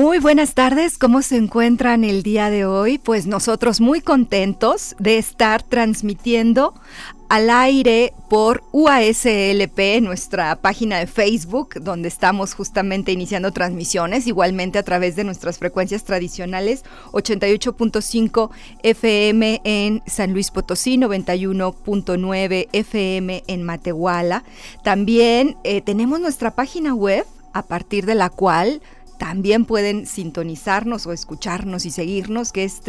Muy buenas tardes, ¿cómo se encuentran el día de hoy? Pues nosotros muy contentos de estar transmitiendo al aire por UASLP, nuestra página de Facebook, donde estamos justamente iniciando transmisiones, igualmente a través de nuestras frecuencias tradicionales, 88.5 FM en San Luis Potosí, 91.9 FM en Matehuala. También eh, tenemos nuestra página web, a partir de la cual también pueden sintonizarnos o escucharnos y seguirnos, que es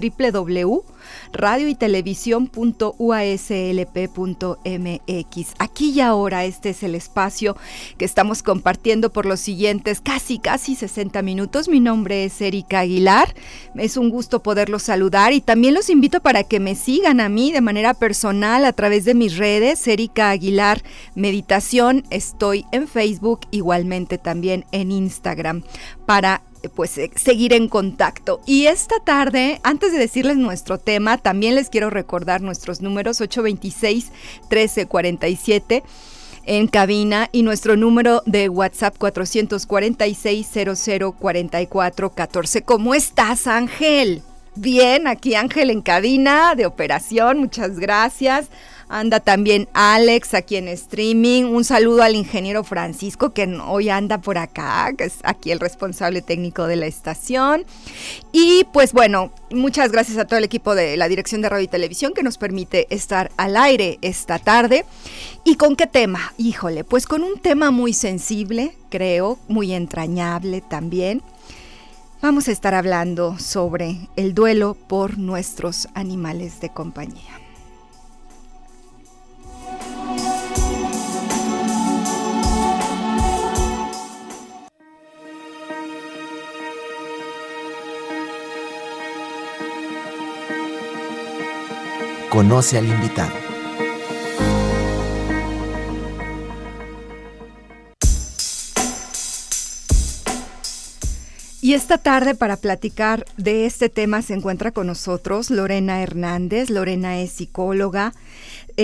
www.radioytelevisión.uaslp.mx. Aquí y ahora este es el espacio que estamos compartiendo por los siguientes casi, casi 60 minutos. Mi nombre es Erika Aguilar. Es un gusto poderlos saludar y también los invito para que me sigan a mí de manera personal a través de mis redes, Erika Aguilar Meditación. Estoy en Facebook, igualmente también en Instagram para pues eh, seguir en contacto. Y esta tarde, antes de decirles nuestro tema, también les quiero recordar nuestros números 826 1347 en cabina y nuestro número de WhatsApp 446 0044 14. ¿Cómo estás, Ángel? Bien, aquí Ángel en cabina de operación, muchas gracias. Anda también Alex aquí en streaming. Un saludo al ingeniero Francisco que hoy anda por acá, que es aquí el responsable técnico de la estación. Y pues bueno, muchas gracias a todo el equipo de la Dirección de Radio y Televisión que nos permite estar al aire esta tarde. ¿Y con qué tema? Híjole, pues con un tema muy sensible, creo, muy entrañable también. Vamos a estar hablando sobre el duelo por nuestros animales de compañía. Conoce al invitado. Y esta tarde para platicar de este tema se encuentra con nosotros Lorena Hernández. Lorena es psicóloga,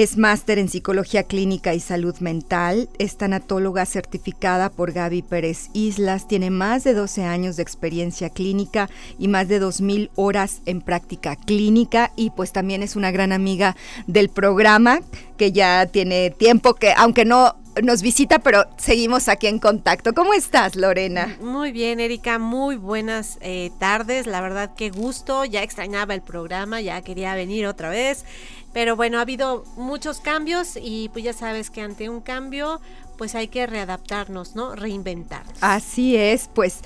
es máster en psicología clínica y salud mental, es tanatóloga certificada por Gaby Pérez Islas, tiene más de 12 años de experiencia clínica y más de 2.000 horas en práctica clínica y pues también es una gran amiga del programa que ya tiene tiempo que, aunque no nos visita, pero seguimos aquí en contacto. ¿Cómo estás, Lorena? Muy bien, Erika, muy buenas eh, tardes. La verdad, qué gusto. Ya extrañaba el programa, ya quería venir otra vez. Pero bueno, ha habido muchos cambios y pues ya sabes que ante un cambio pues hay que readaptarnos, ¿no? Reinventarnos. Así es, pues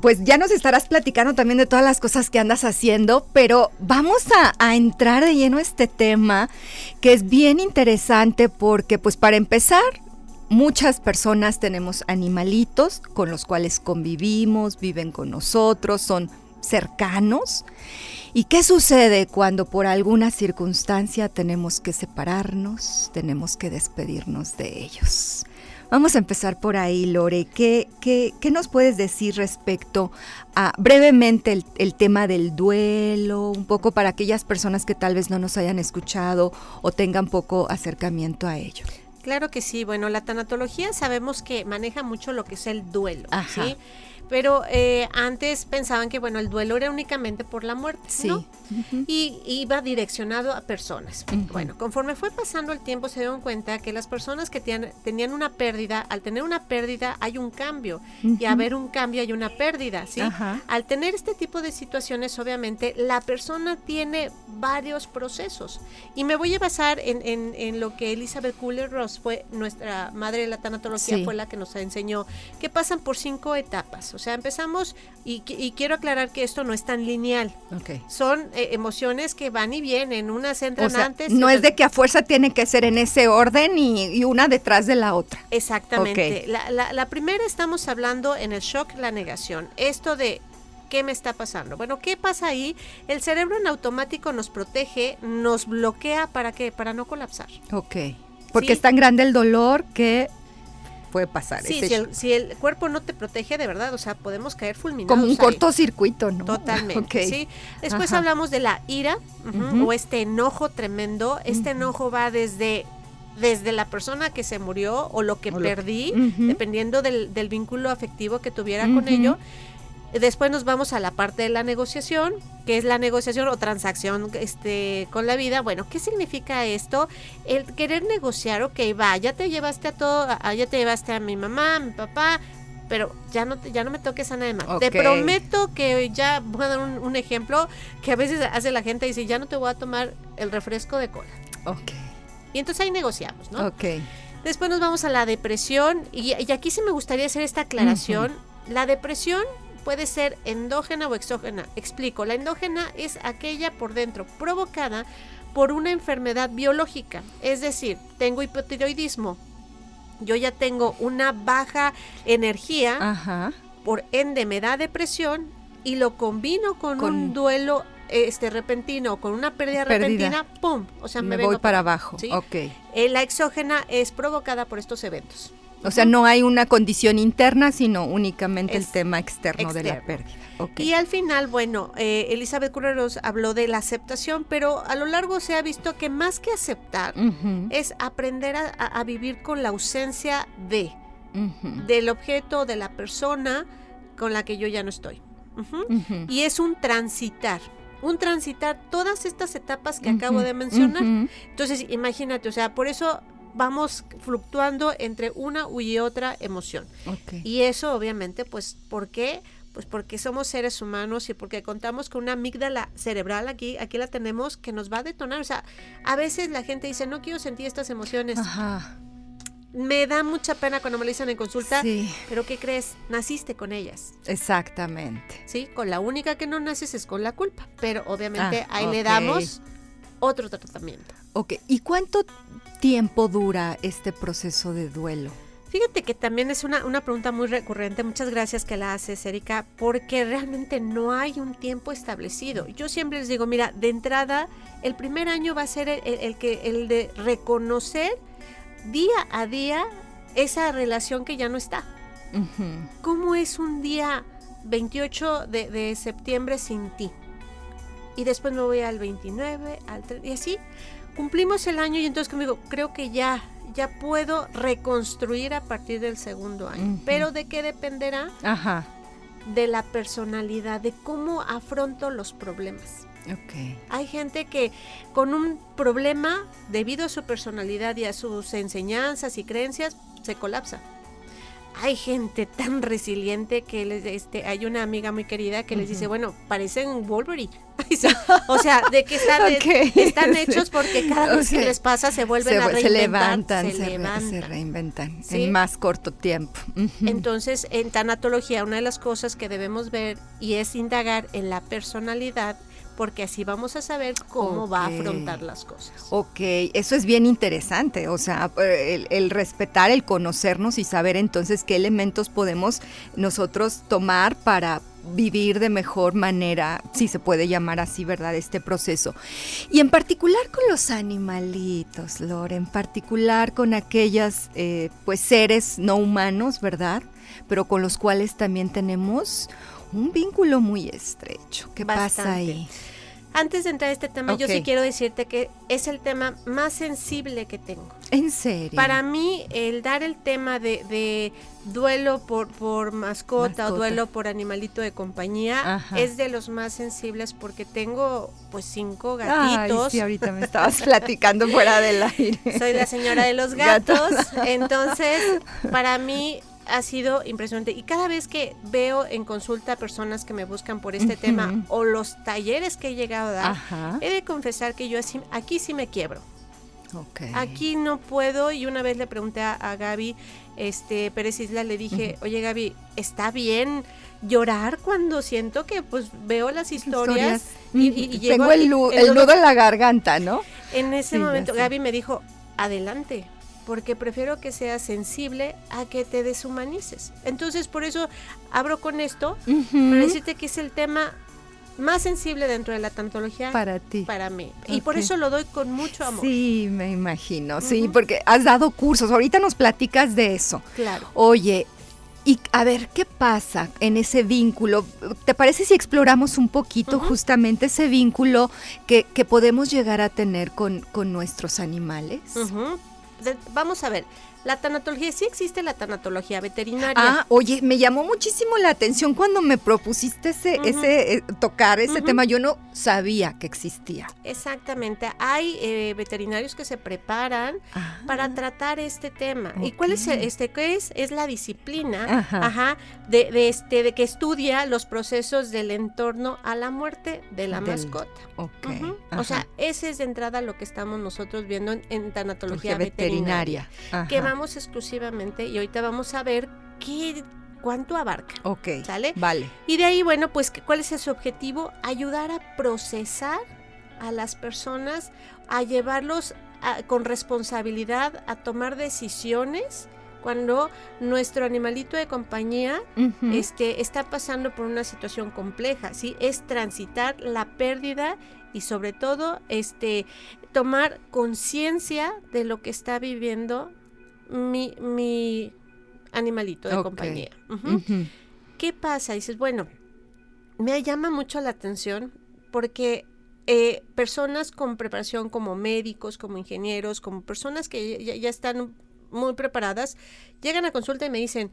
pues ya nos estarás platicando también de todas las cosas que andas haciendo, pero vamos a, a, entrar de lleno a este tema que es bien interesante porque pues para empezar, muchas personas tenemos animalitos con los cuales convivimos, viven con nosotros, son cercanos ¿Y qué sucede cuando por alguna circunstancia tenemos que separarnos, tenemos que despedirnos de ellos? Vamos a empezar por ahí, Lore. ¿Qué, qué, qué nos puedes decir respecto a brevemente el, el, tema del duelo, un poco para aquellas personas que tal vez no nos hayan escuchado o tengan poco acercamiento a ello? Claro que sí. Bueno, la tanatología sabemos que maneja mucho lo que es el duelo. ¿sí? Pero eh, antes pensaban que, bueno, el duelo era únicamente por la muerte, ¿no? Y iba direccionado a personas. Bueno, conforme fue pasando el tiempo se dieron cuenta que las personas que tenían una pérdida, al tener una pérdida hay un cambio. Y a ver un cambio hay una pérdida, ¿sí? Al tener este tipo de situaciones, obviamente, la persona tiene varios procesos. Y me voy a basar en, en, lo que Elizabeth Kubler-Ross fue, nuestra madre de la tanatología, fue la que nos enseñó, que pasan por cinco etapas. Sea, empezamos y, quiero aclarar que esto no es tan lineal. Okay. Son eh, emociones que van y vienen, unas entran antes. No es de que a fuerza tiene que ser en ese orden y, una detrás de la otra. Exactamente. La, la primera estamos hablando en el shock, la negación. Esto de ¿Qué me está pasando? Bueno, ¿qué pasa ahí? El cerebro en automático nos protege, nos bloquea para qué? Para no colapsar. Ok. Porque es tan grande el dolor que puede pasar. Sí, si el, cuerpo no te protege de verdad, o sea, podemos caer fulminados. Como un cortocircuito, ¿no? Totalmente. ¿sí? Después hablamos de la ira o este enojo tremendo. Este enojo va desde desde la persona que se murió o lo que perdí, dependiendo del, del, vínculo afectivo que tuviera con ello, Después nos vamos a la parte de la negociación, que es la negociación o transacción este, con la vida. Bueno, ¿qué significa esto? El querer negociar, ok, va, ya te llevaste a todo, ya te llevaste a mi mamá, a mi papá, pero ya no, ya no me toques a nadie más. Te prometo que ya voy a dar un, ejemplo que a veces hace la gente y dice, ya no te voy a tomar el refresco de cola. Ok. Y entonces ahí negociamos, ¿no? Ok. Después nos vamos a la depresión y, aquí sí me gustaría hacer esta aclaración. La depresión puede ser endógena o exógena. Explico, la endógena es aquella por dentro provocada por una enfermedad biológica, es decir, tengo hipotiroidismo, yo ya tengo una baja energía, por ende me da depresión y lo combino con, un duelo este repentino con una pérdida, repentina, ¡pum! O sea, me, voy para abajo. Ok. Eh, la exógena es provocada por estos eventos. O sea, no hay una condición interna, sino únicamente el tema externo, de la pérdida. Y al final, bueno, eh, Elizabeth Curreros habló de la aceptación, pero a lo largo se ha visto que más que aceptar es aprender a, vivir con la ausencia de, del objeto, de la persona con la que yo ya no estoy. Y es un transitar un transitar todas estas etapas que acabo de mencionar. Entonces, imagínate, o sea, por eso vamos fluctuando entre una y otra emoción. Y eso obviamente, pues, ¿por qué? Pues porque somos seres humanos y porque contamos con una amígdala cerebral aquí, aquí la tenemos que nos va a detonar. O sea, a veces la gente dice, no quiero sentir estas emociones. Me da mucha pena cuando me lo dicen en consulta, pero ¿qué crees? Naciste con ellas. Exactamente. Sí, con la única que no naces es con la culpa, pero obviamente ah, ahí le damos otro tratamiento. Ok, ¿y cuánto tiempo dura este proceso de duelo? Fíjate que también es una, una, pregunta muy recurrente. Muchas gracias que la haces, Erika, porque realmente no hay un tiempo establecido. Yo siempre les digo, mira, de entrada, el primer año va a ser el, que, el de reconocer día a día esa relación que ya no está. ¿Cómo es un día 28 de, de septiembre sin ti? Y después me voy al 29, al 30, y así cumplimos el año y entonces conmigo, creo que ya, ya puedo reconstruir a partir del segundo año. Pero ¿de qué dependerá? Ajá. De la personalidad, de cómo afronto los problemas. Okay. Hay gente que con un problema, debido a su personalidad y a sus enseñanzas y creencias, se colapsa hay gente tan resiliente que les, este, hay una amiga muy querida que les dice, bueno, parecen Wolverine. o sea, de que están, están hechos porque cada vez que les pasa se vuelven a reinventar. Se levantan, se, reinventan en más corto tiempo. Entonces, en tanatología, una de las cosas que debemos ver y es indagar en la personalidad porque así vamos a saber cómo va a afrontar las cosas. Ok, eso es bien interesante, o sea, el, el, respetar, el conocernos y saber entonces qué elementos podemos nosotros tomar para vivir de mejor manera, si se puede llamar así, ¿verdad? Este proceso. Y en particular con los animalitos, Lore, en particular con aquellas, eh, pues, seres no humanos, ¿verdad? Pero con los cuales también tenemos un vínculo muy estrecho. ¿Qué pasa ahí? Antes de entrar a este tema, yo sí quiero decirte que es el tema más sensible que tengo. ¿En serio? Para mí, el dar el tema de, duelo por, por mascota, o duelo por animalito de compañía es de los más sensibles porque tengo pues cinco gatitos. Ay, sí, ahorita me estabas platicando fuera del aire. Soy la señora de los gatos. Entonces, para mí ha sido impresionante. Y cada vez que veo en consulta personas que me buscan por este tema o los talleres que he llegado a dar, he de confesar que yo aquí sí me quiebro. Aquí no puedo y una vez le pregunté a, Gaby este Pérez Isla le dije, "Oye Gaby, ¿está bien llorar cuando siento que pues veo las historias, y, tengo el, nudo en la garganta, ¿no?" En ese momento Gaby me dijo, "Adelante." Porque prefiero que seas sensible a que te deshumanices. Entonces, por eso abro con esto, para decirte que es el tema más sensible dentro de la tantología para ti. para mí. Y por eso lo doy con mucho amor. Sí me imagino sí porque has dado cursos. Ahorita nos platicas de eso. Claro. Oye y a ver, ¿qué pasa en ese vínculo? ¿Te parece si exploramos un poquito justamente ese vínculo que, que, podemos llegar a tener con, con nuestros animales? Vamos a ver, la tanatología, sí existe la tanatología veterinaria. Ah, oye, me llamó muchísimo la atención cuando me propusiste ese, ese eh, tocar ese tema. Yo no sabía que existía. Exactamente. Hay eh, veterinarios que se preparan ah. para tratar este tema. ¿Y cuál es este? ¿Qué es? Es la disciplina, ajá, de, este, de que estudia los procesos del entorno a la muerte de la mascota. Okay. O sea, ese es de entrada lo que estamos nosotros viendo en, tanatología veterinaria. veterinaria vamos exclusivamente y ahorita vamos a ver qué cuánto abarca. Ok. ¿Sale? Vale. Y de ahí, bueno, pues, ¿cuál es su objetivo? Ayudar a procesar a las personas, a llevarlos con responsabilidad a tomar decisiones cuando nuestro animalito de compañía este, está pasando por una situación compleja, ¿sí? Es transitar la pérdida y sobre todo este, tomar conciencia de lo que está viviendo mi, mi animalito de compañía. ¿Qué pasa? Dices, bueno, me llama mucho la atención porque eh, personas con preparación como médicos, como ingenieros, como personas que ya, están muy preparadas, llegan a consulta y me dicen,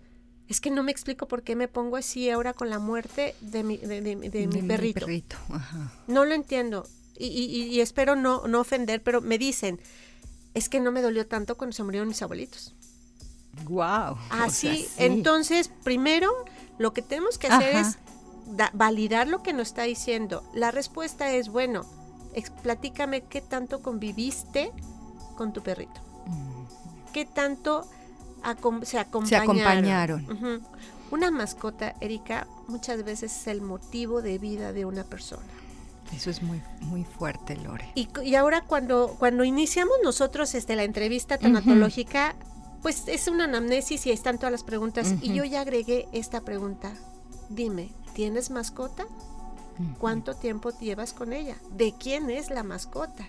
es que no me explico por qué me pongo así ahora con la muerte de mi, de, mi perrito. No lo entiendo y, y, espero no, no ofender, pero me dicen, es que no me dolió tanto cuando se murieron mis abuelitos. Wow. Así, entonces, primero lo que tenemos que hacer es validar lo que nos está diciendo. La respuesta es, bueno, platícame qué tanto conviviste con tu perrito. Mm. ¿Qué tanto se acompañaron? Una mascota, Erika, muchas veces es el motivo de vida de una persona. Eso es muy, muy fuerte, Lore. Y, ahora cuando, cuando iniciamos nosotros este, la entrevista tanatológica, pues es una anamnesis y están todas las preguntas. Y yo ya agregué esta pregunta. Dime, ¿tienes mascota? ¿Cuánto tiempo llevas con ella? ¿De quién es la mascota?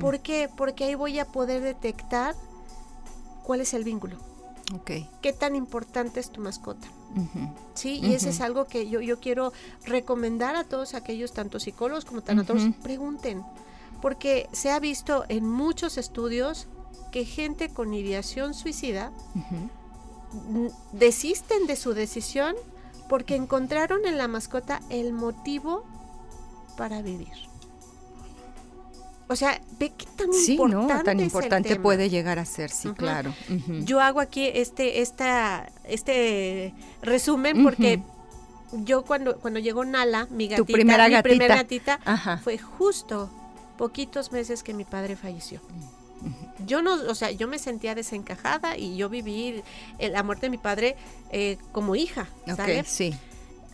¿Por qué? Porque ahí voy a poder detectar cuál es el vínculo. Okay. ¿Qué tan importante es tu mascota? Sí, y ese es algo que yo, yo quiero recomendar a todos aquellos, tanto psicólogos como tanatólogos, pregunten, porque se ha visto en muchos estudios que gente con ideación suicida desisten de su decisión porque encontraron en la mascota el motivo para vivir. O sea, ve qué tan importante, tan importante puede llegar a ser, sí, claro. Yo hago aquí este, esta, este resumen porque yo cuando, cuando llegó Nala, mi gatita, primera mi primera gatita, fue justo poquitos meses que mi padre falleció. Yo no, o sea, yo me sentía desencajada y yo viví la muerte de mi padre eh, como hija, ¿sabes? sí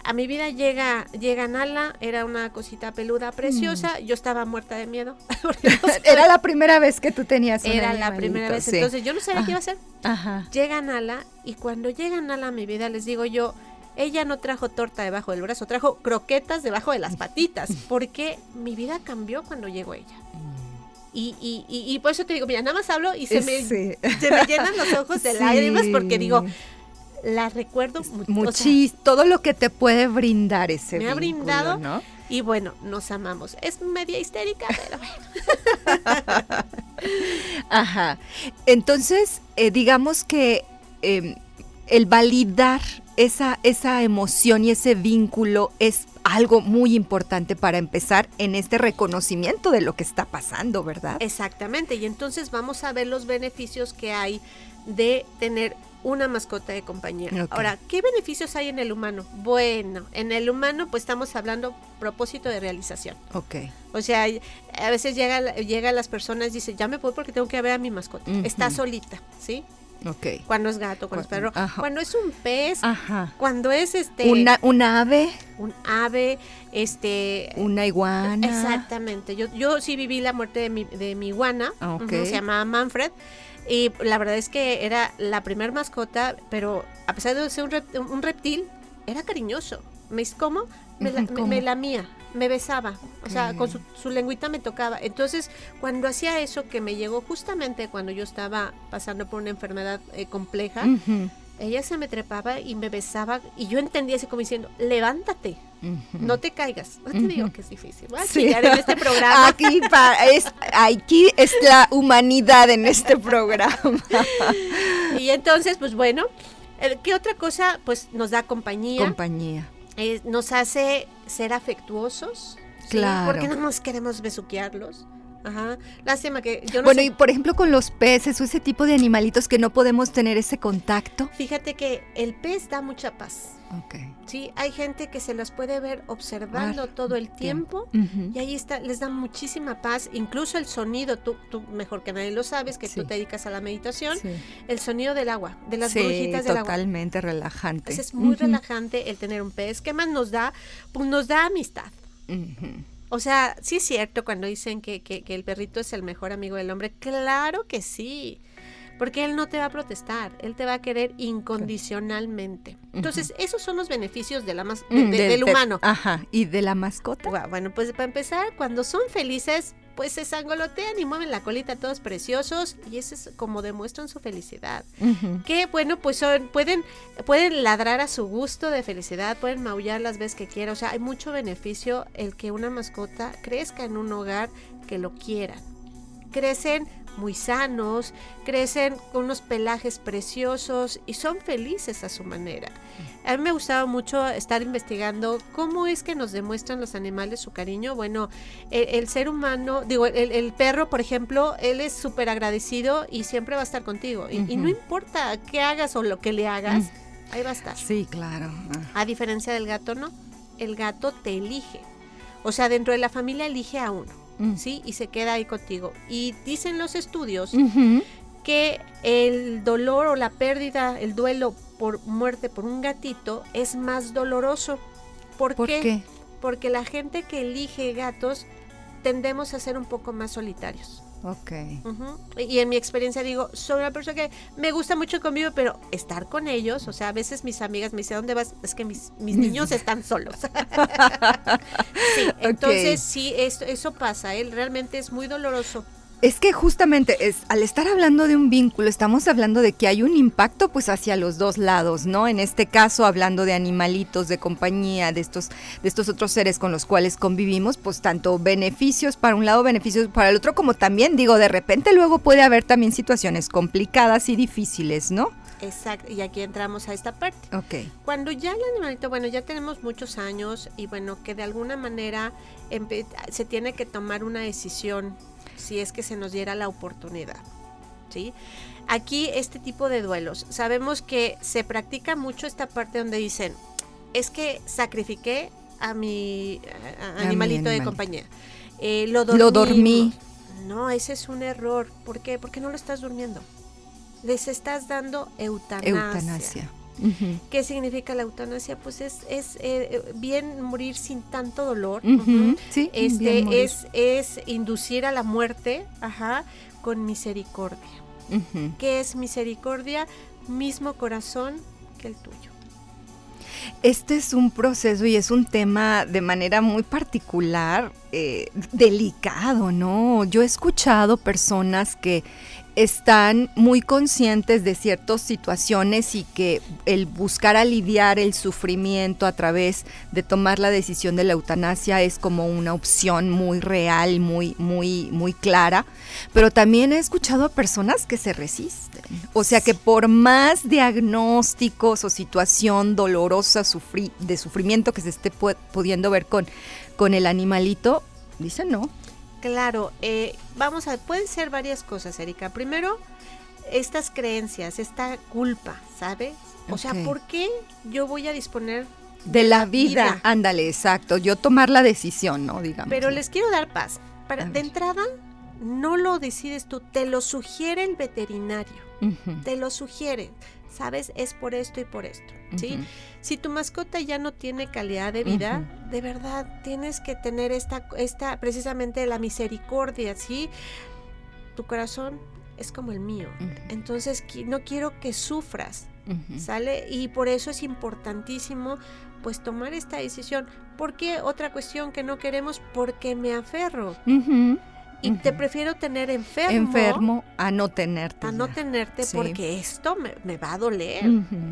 a mi vida llega, llega Nala, era una cosita peluda preciosa, mm. yo estaba muerta de miedo. era la primera vez que tú tenías Era la primera vez, entonces yo no sabía qué iba a hacer. Llega Nala y cuando llega Nala a mi vida les digo yo, ella no trajo torta debajo del brazo, trajo croquetas debajo de las patitas, porque mi vida cambió cuando llegó ella. Mm. Y, y, y, por eso te digo, mira, nada más hablo y se, me, se me llenan los ojos de lágrimas porque digo, la recuerdo muchísimo. todo lo que te puede brindar ese Me ha brindado. ¿no? Y bueno, nos amamos. Es media histérica, pero bueno. Ajá. Entonces, eh, digamos que em, el validar esa, esa emoción y ese vínculo es algo muy importante para empezar en este reconocimiento de lo que está pasando, ¿verdad? Exactamente. Y entonces vamos a ver los beneficios que hay de tener una mascota de compañía. Ahora, ¿qué beneficios hay en el humano? Bueno, en el humano pues estamos hablando propósito de realización. Ok. O sea, a veces llega, llega las personas y dicen, ya me voy porque tengo que ver a mi mascota. Está solita, ¿sí? Ok. Cuando es gato, cuando es perro. Cuando es un pez, cuando es este... Una, un ave. Un ave, este... Una iguana. Exactamente. Yo, yo sí viví la muerte de mi, de mi iguana. se llamaba Manfred. Y la verdad es que era la primer mascota, pero a pesar de ser un, reptil, era cariñoso. ¿Me cómo? Me, la, me, lamía, me besaba, o sea, con su, lengüita me tocaba. Entonces, cuando hacía eso, que me llegó justamente cuando yo estaba pasando por una enfermedad eh, compleja, ella se me trepaba y me besaba y yo entendía así como diciendo, levántate, no te caigas. No te digo que es difícil. Voy a en este programa. Aquí, es, aquí es la humanidad en este programa. y entonces, pues bueno, ¿qué otra cosa? Pues nos da compañía. Compañía. Eh, nos hace ser afectuosos. Claro. Porque no nos queremos besuquearlos. Ajá. Lástima que yo no Bueno, y por ejemplo con los peces o ese tipo de animalitos que no podemos tener ese contacto. Fíjate que el pez da mucha paz. Ok. Sí, hay gente que se las puede ver observando todo el tiempo y ahí está, les da muchísima paz, incluso el sonido, tú, tú mejor que nadie lo sabes, que tú te dedicas a la meditación, el sonido del agua, de las burbujitas del agua. totalmente relajante. es muy relajante el tener un pez. ¿Qué más nos da? Pues nos da amistad. O sea, sí es cierto cuando dicen que, que, el perrito es el mejor amigo del hombre. Claro que sí. Porque él no te va a protestar, él te va a querer incondicionalmente. Entonces, esos son los beneficios de la mm, del humano. ajá, ¿y de la mascota? Bueno, pues para empezar, cuando son felices, pues se sangolotean y mueven la colita todos preciosos y eso es como demuestran su felicidad. Que bueno, pues son, pueden, pueden ladrar a su gusto de felicidad, pueden maullar las veces que quieran, o sea, hay mucho beneficio el que una mascota crezca en un hogar que lo quieran. Crecen muy sanos, crecen con unos pelajes preciosos y son felices a su manera. A mí me gustaba mucho estar investigando cómo es que nos demuestran los animales su cariño. Bueno, el, ser humano, digo, el, perro, por ejemplo, él es súper agradecido y siempre va a estar contigo. y, no importa qué hagas o lo que le hagas, ahí va a estar. Sí, claro. Ah. A diferencia del gato, no. El gato te elige. O sea, dentro de la familia elige a uno. Mm. ¿sí? Y se queda ahí contigo. Y dicen los estudios que el dolor o la pérdida, el duelo por muerte por un gatito es más doloroso. ¿Por, qué? Porque la gente que elige gatos tendemos a ser un poco más solitarios. Ok. Y en mi experiencia digo, soy una persona que me gusta mucho conmigo, pero estar con ellos, o sea, a veces mis amigas me dicen, ¿dónde vas? Es que mis, niños están solos. sí, entonces sí, eso, eso pasa, él ¿eh? realmente es muy doloroso. Es que justamente es, al estar hablando de un vínculo, estamos hablando de que hay un impacto pues hacia los dos lados, ¿no? En este caso, hablando de animalitos, de compañía, de estos, de estos otros seres con los cuales convivimos, pues tanto beneficios para un lado, beneficios para el otro, como también, digo, de repente luego puede haber también situaciones complicadas y difíciles, ¿no? Exacto, y aquí entramos a esta parte. Ok. Cuando ya el animalito, bueno, ya tenemos muchos años y bueno, que de alguna manera se tiene que tomar una decisión si es que se nos diera la oportunidad. ¿sí? Aquí este tipo de duelos, sabemos que se practica mucho esta parte donde dicen, es que sacrifiqué a mi animalito de compañía. Eh, lo, dormí. No, ese es un error. ¿Por qué? Porque no lo estás durmiendo. Les estás dando eutanasia. Eutanasia. ¿Qué significa la eutanasia? Pues es, es eh, bien morir sin tanto dolor. este es, es inducir a la muerte, ajá, con misericordia. ¿Qué es misericordia? Mismo corazón que el tuyo. Este es un proceso y es un tema de manera muy particular, eh, delicado, ¿no? Yo he escuchado personas que están muy conscientes de ciertas situaciones y que el buscar aliviar el sufrimiento a través de tomar la decisión de la eutanasia es como una opción muy real, muy, muy, muy clara. Pero también he escuchado a personas que se resisten. O sea que por más diagnósticos o situación dolorosa de sufrimiento que se esté pudiendo ver con, con el animalito, dicen no, Claro, eh, vamos a, pueden ser varias cosas, Erika. Primero, estas creencias, esta culpa, ¿sabes? O sea, ¿por qué yo voy a disponer de la vida? Ándale, exacto. Yo tomar la decisión, ¿no? Digamos. Pero les quiero dar paz. Para, de entrada, no lo decides tú, te lo sugiere el veterinario. Te lo sugiere. ¿Sabes? Es por esto y por esto. ¿sí? Si tu mascota ya no tiene calidad de vida, de verdad tienes que tener esta, esta, precisamente la misericordia, ¿sí? Tu corazón es como el mío. Entonces no quiero que sufras, ¿sale? Y por eso es importantísimo pues tomar esta decisión. ¿Por qué otra cuestión que no queremos? Porque me aferro. Y te prefiero tener enfermo. Enfermo a no tenerte. A no tenerte porque esto me, va a doler.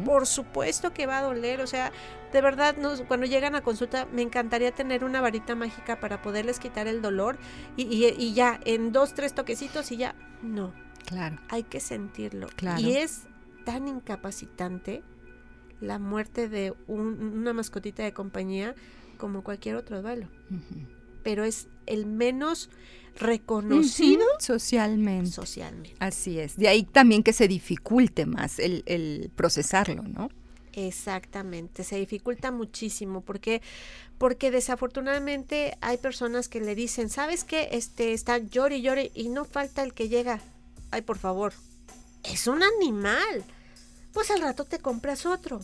Por supuesto que va a doler. O sea, de verdad, cuando llegan a consulta, me encantaría tener una varita mágica para poderles quitar el dolor y, y ya, en dos, tres toquecitos y ya. No. Claro. Hay que sentirlo. Claro. Y es tan incapacitante la muerte de una mascotita de compañía como cualquier otro duelo. Pero es el menos reconocido socialmente. Socialmente. Así es. De ahí también que se dificulte más el, el procesarlo, ¿no? Exactamente, se dificulta muchísimo porque porque desafortunadamente hay personas que le dicen, ¿sabes qué? Este está llore y llore y no falta el que llega. Ay, por favor. Es un animal. Pues al rato te compras otro.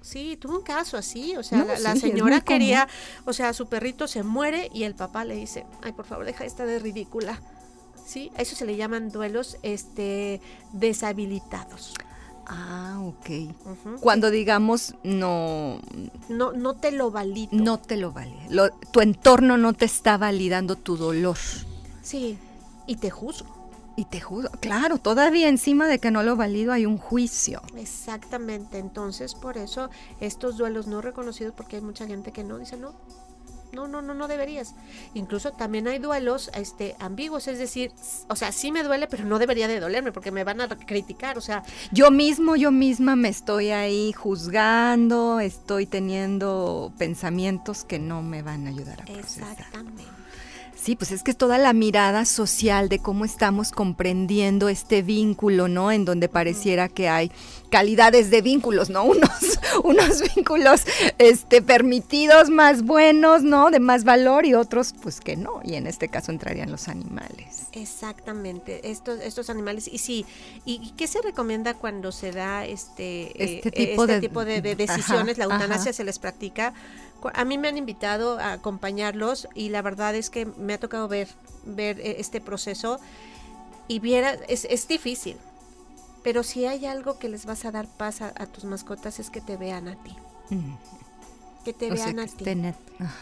Sí, tuvo un caso así, o sea, la, señora quería, o sea, su perrito se muere y el papá le dice, ay, por favor, deja esta de ridícula. Sí, a eso se le llaman duelos este, deshabilitados. Ah, ok. Cuando digamos no... No, no te lo valido. No te lo valida. tu entorno no te está validando tu dolor. Sí, y te juzgo. Y te juzgo, claro, todavía encima de que no lo valido hay un juicio. Exactamente, entonces por eso estos duelos no reconocidos, porque hay mucha gente que no dice no, no, no, no, no deberías. Incluso también hay duelos este, ambiguos, es decir, o sea, sí me duele, pero no debería de dolerme porque me van a criticar, o sea. Yo mismo, yo misma me estoy ahí juzgando, estoy teniendo pensamientos que no me van a ayudar a procesar. Exactamente. Sí, pues es que es toda la mirada social de cómo estamos comprendiendo este vínculo, ¿no? En donde pareciera que hay calidades de vínculos, ¿no? Unos, unos vínculos este, permitidos más buenos, ¿no? De más valor y otros pues que no. Y en este caso entrarían los animales. Exactamente, estos, estos animales. Y sí, ¿y qué se recomienda cuando se da este, este, eh, tipo, este de, tipo, de, decisiones? la eutanasia se les practica. A mí me han invitado a acompañarlos y la verdad es que me ha tocado ver, ver eh, este proceso y viera, es, es difícil, pero si hay algo que les vas a dar paz a, tus mascotas es que te vean a ti. Mm. Que te vean a ti.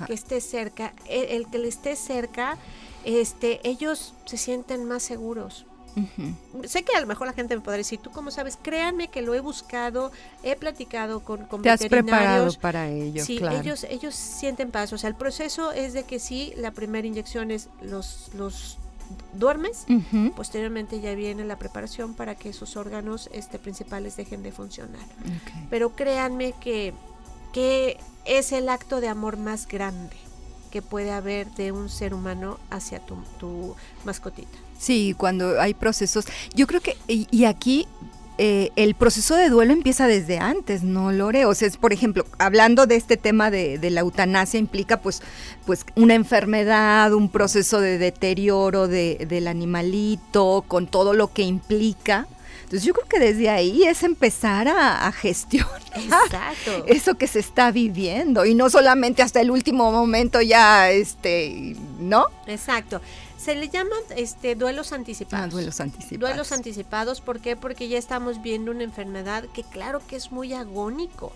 que esté cerca. El, que le esté cerca, este, ellos se sienten más seguros. Sé que a lo mejor la gente me podrá decir, ¿tú cómo sabes? Créanme que lo he buscado, he platicado con, con Te has preparado para ello, Sí, ellos, ellos sienten paz. O sea, el proceso es de que sí, la primera inyección es los, los duermes, posteriormente ya viene la preparación para que sus órganos este, principales dejen de funcionar. Pero créanme que, que es el acto de amor más grande que puede haber de un ser humano hacia tu, tu mascotita. Sí, cuando hay procesos. Yo creo que, y aquí eh, el proceso de duelo empieza desde antes, ¿no, Lore? O sea, es, por ejemplo, hablando de este tema de, la eutanasia, implica pues, pues una enfermedad, un proceso de deterioro del animalito, con todo lo que implica. Entonces yo creo que desde ahí es empezar a, gestionar eso que se está viviendo y no solamente hasta el último momento ya, este, ¿no? Exacto. Se le llaman este, duelos anticipados. Ah, duelos anticipados. Duelos anticipados, ¿por qué? Porque ya estamos viendo una enfermedad que claro que es muy agónico,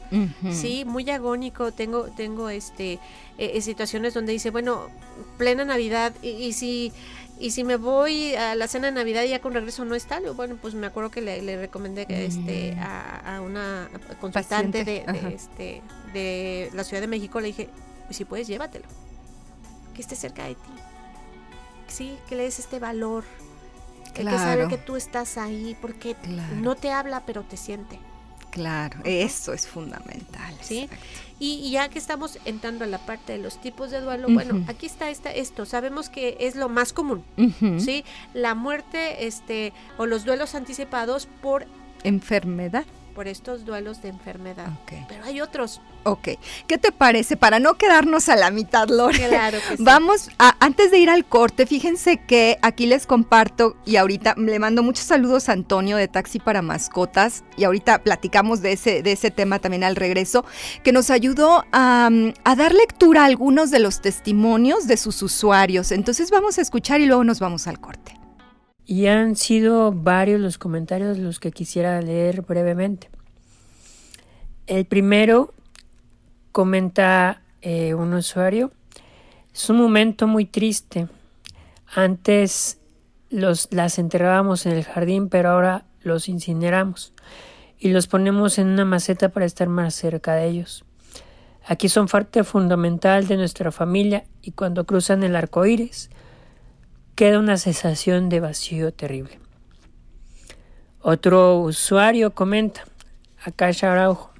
sí, muy agónico. Tengo, tengo este, eh, eh, situaciones donde dice, bueno, plena Navidad, y, si y si me voy a la cena de Navidad y ya con regreso no está, bueno, pues me acuerdo que le, recomendé este, mm. a, una consultante de, este, de la Ciudad de México, le dije, si puedes, llévatelo, que esté cerca de ti sí, que le des este valor, que sabe que tú estás ahí, porque no te habla, pero te siente. Claro, eso es fundamental. ¿sí? Y, ya que estamos entrando a la parte de los tipos de duelo, bueno, aquí está esta, esto, sabemos que es lo más común, ¿sí? La muerte este, o los duelos anticipados por enfermedad por estos duelos de enfermedad. Pero hay otros. Ok. ¿Qué te parece? Para no quedarnos a la mitad, Lore. Claro que sí. Vamos, a, antes de ir al corte, fíjense que aquí les comparto y ahorita le mando muchos saludos a Antonio de Taxi para Mascotas y ahorita platicamos de ese, de ese tema también al regreso, que nos ayudó a, a dar lectura a algunos de los testimonios de sus usuarios. Entonces vamos a escuchar y luego nos vamos al corte. Y han sido varios los comentarios los que quisiera leer brevemente. El primero comenta eh, un usuario, es un momento muy triste. Antes los, las enterrábamos en el jardín, pero ahora los incineramos y los ponemos en una maceta para estar más cerca de ellos. Aquí son parte fundamental de nuestra familia y cuando cruzan el arco iris, queda una sensación de vacío terrible. Otro usuario comenta, acá Araujo,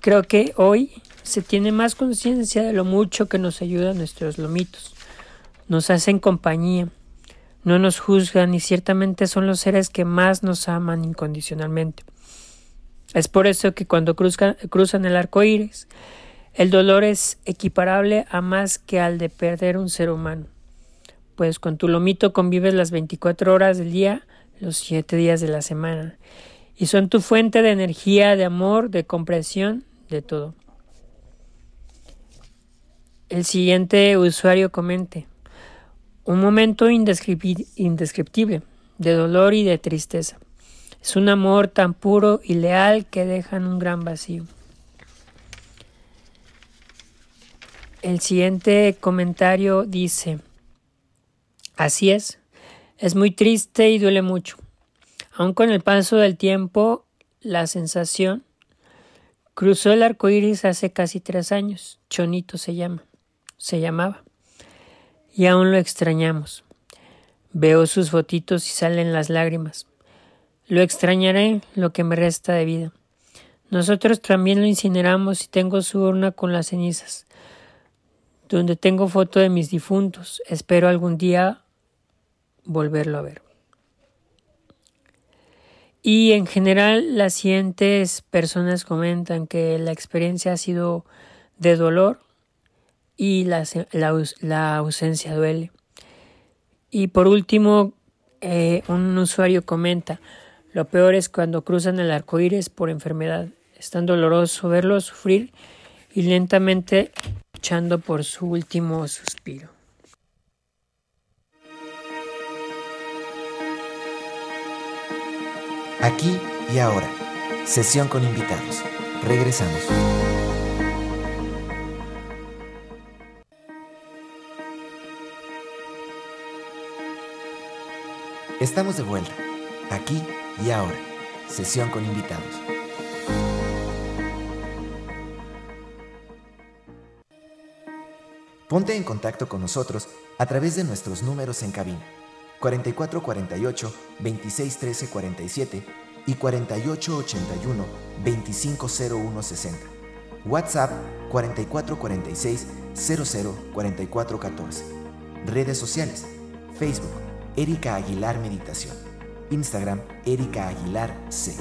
creo que hoy se tiene más conciencia de lo mucho que nos ayudan nuestros lomitos, nos hacen compañía, no nos juzgan y ciertamente son los seres que más nos aman incondicionalmente. Es por eso que cuando cruzan el arco iris, el dolor es equiparable a más que al de perder un ser humano pues con tu lomito convives las 24 horas del día, los 7 días de la semana, y son tu fuente de energía, de amor, de comprensión, de todo. El siguiente usuario comente, un momento indescriptible de dolor y de tristeza. Es un amor tan puro y leal que dejan un gran vacío. El siguiente comentario dice, Así es, es muy triste y duele mucho. Aun con el paso del tiempo, la sensación cruzó el arco iris hace casi tres años. Chonito se llama, se llamaba. Y aún lo extrañamos. Veo sus fotitos y salen las lágrimas. Lo extrañaré lo que me resta de vida. Nosotros también lo incineramos y tengo su urna con las cenizas, donde tengo foto de mis difuntos. Espero algún día volverlo a ver. Y en general las siguientes personas comentan que la experiencia ha sido de dolor y la, la, ausencia duele. Y por último, eh, un usuario comenta, lo peor es cuando cruzan el arco iris por enfermedad. Es tan doloroso verlo sufrir y lentamente luchando por su último suspiro. Aquí y ahora. Sesión con invitados. Regresamos. Estamos de vuelta. Aquí y ahora. Sesión con invitados. Ponte en contacto con nosotros a través de nuestros números en cabina 4448 2613 47 y 4881 250160. WhatsApp 4446 004414. Redes sociales: Facebook Erika Aguilar Meditación. Instagram Erika Aguilar C.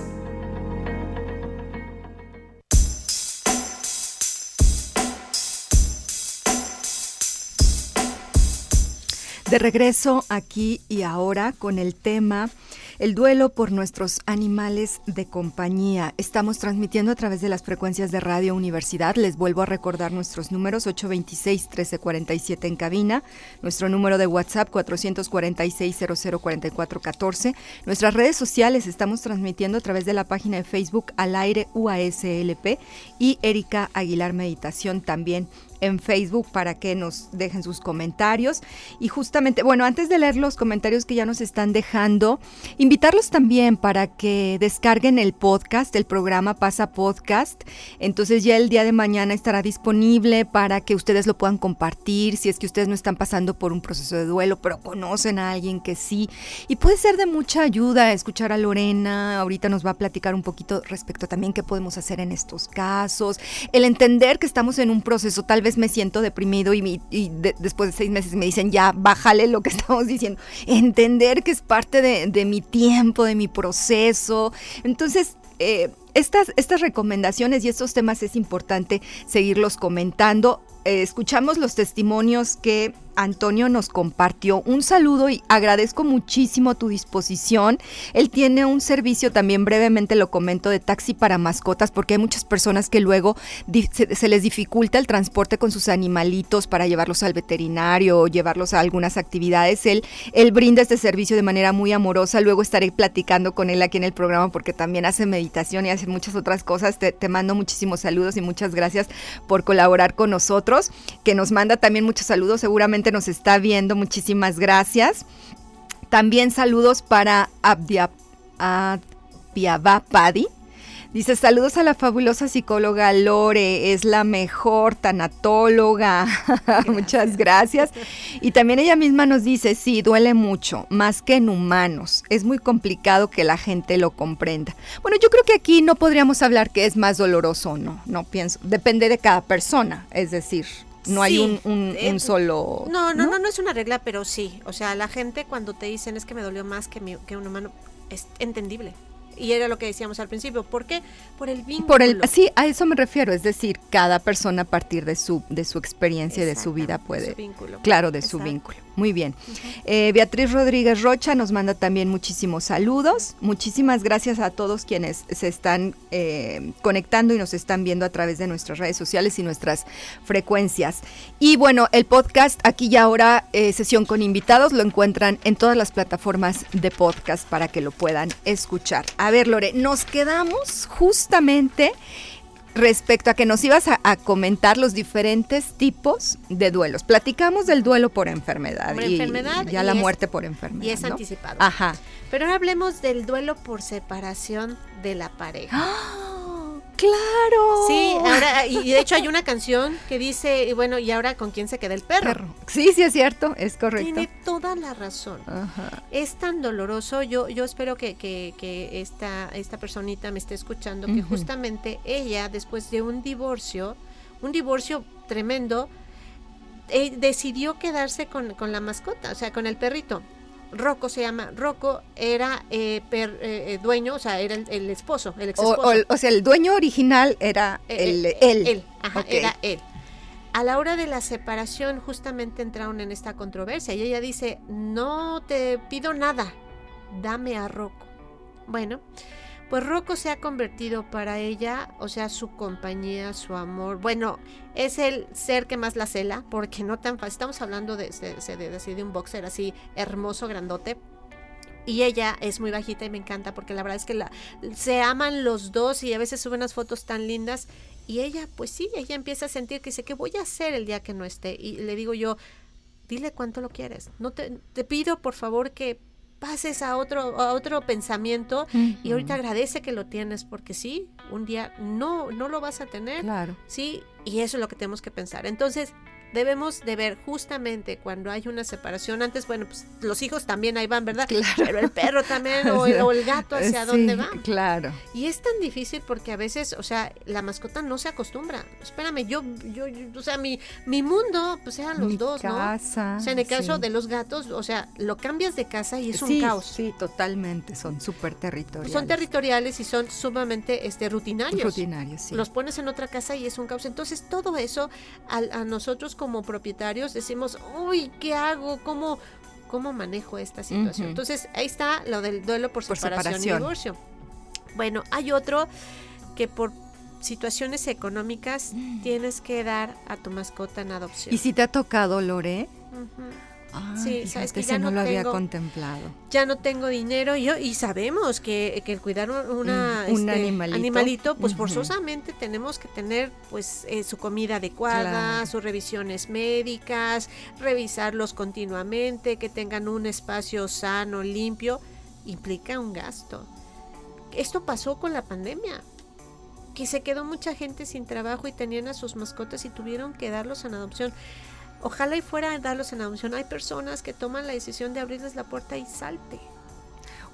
De regreso aquí y ahora con el tema el duelo por nuestros animales de compañía. Estamos transmitiendo a través de las frecuencias de Radio Universidad. Les vuelvo a recordar nuestros números 826-1347 en cabina, nuestro número de WhatsApp 446-004414. Nuestras redes sociales estamos transmitiendo a través de la página de Facebook al aire UASLP y Erika Aguilar Meditación también en Facebook para que nos dejen sus comentarios. Y justamente, bueno, antes de leer los comentarios que ya nos están dejando, invitarlos también para que descarguen el podcast, el programa Pasa Podcast. Entonces ya el día de mañana estará disponible para que ustedes lo puedan compartir, si es que ustedes no están pasando por un proceso de duelo, pero conocen a alguien que sí. Y puede ser de mucha ayuda escuchar a Lorena, ahorita nos va a platicar un poquito respecto también qué podemos hacer en estos casos, el entender que estamos en un proceso, tal vez me siento deprimido y, después de seis meses me dicen, ya, bájale lo que estamos diciendo, entender que es parte de, mi tiempo, de mi proceso. Entonces, eh, estas, estas recomendaciones y estos temas es importante seguirlos comentando. Eh, escuchamos los testimonios que Antonio nos compartió. Un saludo y agradezco muchísimo tu disposición. Él tiene un servicio, también brevemente lo comento, de taxi para mascotas, porque hay muchas personas que luego se, les dificulta el transporte con sus animalitos para llevarlos al veterinario o llevarlos a algunas actividades. Él, él brinda este servicio de manera muy amorosa. Luego estaré platicando con él aquí en el programa porque también hace meditación y hace muchas otras cosas. Te, te mando muchísimos saludos y muchas gracias por colaborar con nosotros, que nos manda también muchos saludos. Seguramente nos está viendo. Muchísimas gracias. También saludos para Abdia, Padi. Dice, saludos a la fabulosa psicóloga Lore, es la mejor tanatóloga. Muchas gracias. Y también ella misma nos dice, sí, duele mucho, más que en humanos. Es muy complicado que la gente lo comprenda. Bueno, yo creo que aquí no podríamos hablar que es más doloroso o no, no pienso. Depende de cada persona, es decir, no hay un, eh, solo... No, no, no, no, es una regla, pero sí. O sea, la gente cuando te dicen es que me dolió más que, que un humano, es entendible. Y era lo que decíamos al principio. ¿Por qué? Por el vínculo. Por el, sí, a eso me refiero. Es decir, cada persona a partir de su, de su experiencia y de su vida puede. De su vínculo. Claro, de su vínculo. Muy bien. Eh, Beatriz Rodríguez Rocha nos manda también muchísimos saludos. Muchísimas gracias a todos quienes se están eh, conectando y nos están viendo a través de nuestras redes sociales y nuestras frecuencias. Y bueno, el podcast aquí y ahora, eh, sesión con invitados, lo encuentran en todas las plataformas de podcast para que lo puedan escuchar. A ver, Lore, nos quedamos justamente respecto a que nos ibas a, comentar los diferentes tipos de duelos. Platicamos del duelo por enfermedad. y, enfermedad. Ya la muerte por enfermedad. Y es anticipado. Ajá. Pero ahora hablemos del duelo por separación de la pareja. ¡Ah! Claro. Sí, ahora, y de hecho hay una canción que dice, bueno, ¿y ahora con quién se queda el perro? Sí, sí es cierto, es correcto. Tiene toda la razón. Es tan doloroso, yo, yo espero que, que, esta, esta personita me esté escuchando, que justamente ella, después de un divorcio, un divorcio tremendo, eh, decidió quedarse con, con la mascota, o sea, con el perrito. Rocco se llama, Rocco era eh, eh, eh, dueño, o sea, era el, esposo, el ex esposo. O, sea, el dueño original era el, él. Él, ajá, era él. A la hora de la separación justamente entraron en esta controversia y ella dice, no te pido nada, dame a Rocco. Bueno, pues Rocco se ha convertido para ella, o sea, su compañía, su amor. Bueno, es el ser que más la cela, porque no tan fácil. Estamos hablando de, de, un boxer así hermoso, grandote. Y ella es muy bajita y me encanta porque la verdad es que se aman los dos y a veces suben unas fotos tan lindas. Y ella, pues sí, ella empieza a sentir que dice, ¿qué voy a hacer el día que no esté? Y le digo yo, dile cuánto lo quieres. No te pido por favor que pases a otro, a otro pensamiento y ahorita agradece que lo tienes porque sí, un día no, no lo vas a tener. Claro. Sí, y eso es lo que tenemos que pensar. Entonces, debemos de ver justamente cuando hay una separación. Antes, bueno, pues los hijos también ahí van, ¿verdad? Claro. Pero el perro también o, el, gato hacia dónde va. Claro. Y es tan difícil porque a veces, o sea, la mascota no se acostumbra. Espérame, yo, yo, o sea, mi, mi mundo, pues eran los dos, casa, ¿no? O sea, en el caso de los gatos, o sea, lo cambias de casa y es un caos. Sí, totalmente. Son súper territoriales. Son territoriales y son sumamente este, rutinarios. Rutinarios, sí. Los pones en otra casa y es un caos. Entonces, todo eso a, a nosotros como propietarios decimos, uy, ¿qué hago? ¿Cómo, cómo manejo esta situación? Entonces, ahí está lo del duelo por, separación, y divorcio. Bueno, hay otro que por situaciones económicas tienes que dar a tu mascota en adopción. ¿Y si te ha tocado, Lore? Ah, sí, sabes que ya no, lo había contemplado. Ya no tengo dinero yo y sabemos que, que el cuidar una, un este, animalito. pues forzosamente tenemos que tener pues eh, su comida adecuada, sus revisiones médicas, revisarlos continuamente, que tengan un espacio sano, limpio, implica un gasto. Esto pasó con la pandemia que se quedó mucha gente sin trabajo y tenían a sus mascotas y tuvieron que darlos en adopción. Ojalá y fuera a darlos en adopción. Hay personas que toman la decisión de abrirles la puerta y salte.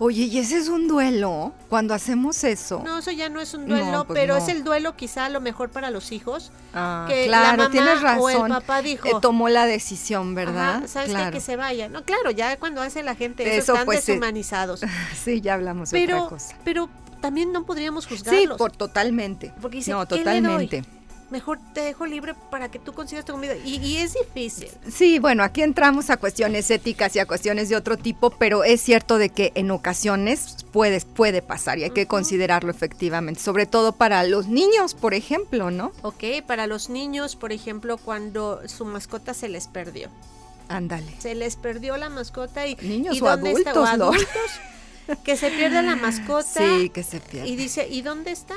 Oye, ¿y ese es un duelo cuando hacemos eso? No, eso ya no es un duelo, pues pero es el duelo quizá a lo mejor para los hijos. Ah, que claro, la tienes razón. O el papá dijo. Eh, tomó la decisión, ¿verdad? ¿Sabes qué? Que se vaya. No, claro, ya cuando hace la gente eso, están pues, deshumanizados. Sí, ya hablamos de otra cosa. Pero también no podríamos juzgarlos. Sí, por, totalmente. Porque dice, no, totalmente mejor te dejo libre para que tú consigas tu comida. Y, es difícil. Sí, bueno, aquí entramos a cuestiones éticas y a cuestiones de otro tipo, pero es cierto de que en ocasiones puede, puede pasar y hay que considerarlo efectivamente, sobre todo para los niños, por ejemplo, ¿no? Ok, para los niños, por ejemplo, cuando su mascota se les perdió. Ándale. Se les perdió la mascota y... Niños o adultos, adultos que se pierde la mascota. Sí, que se pierde. Y dice, ¿y dónde está?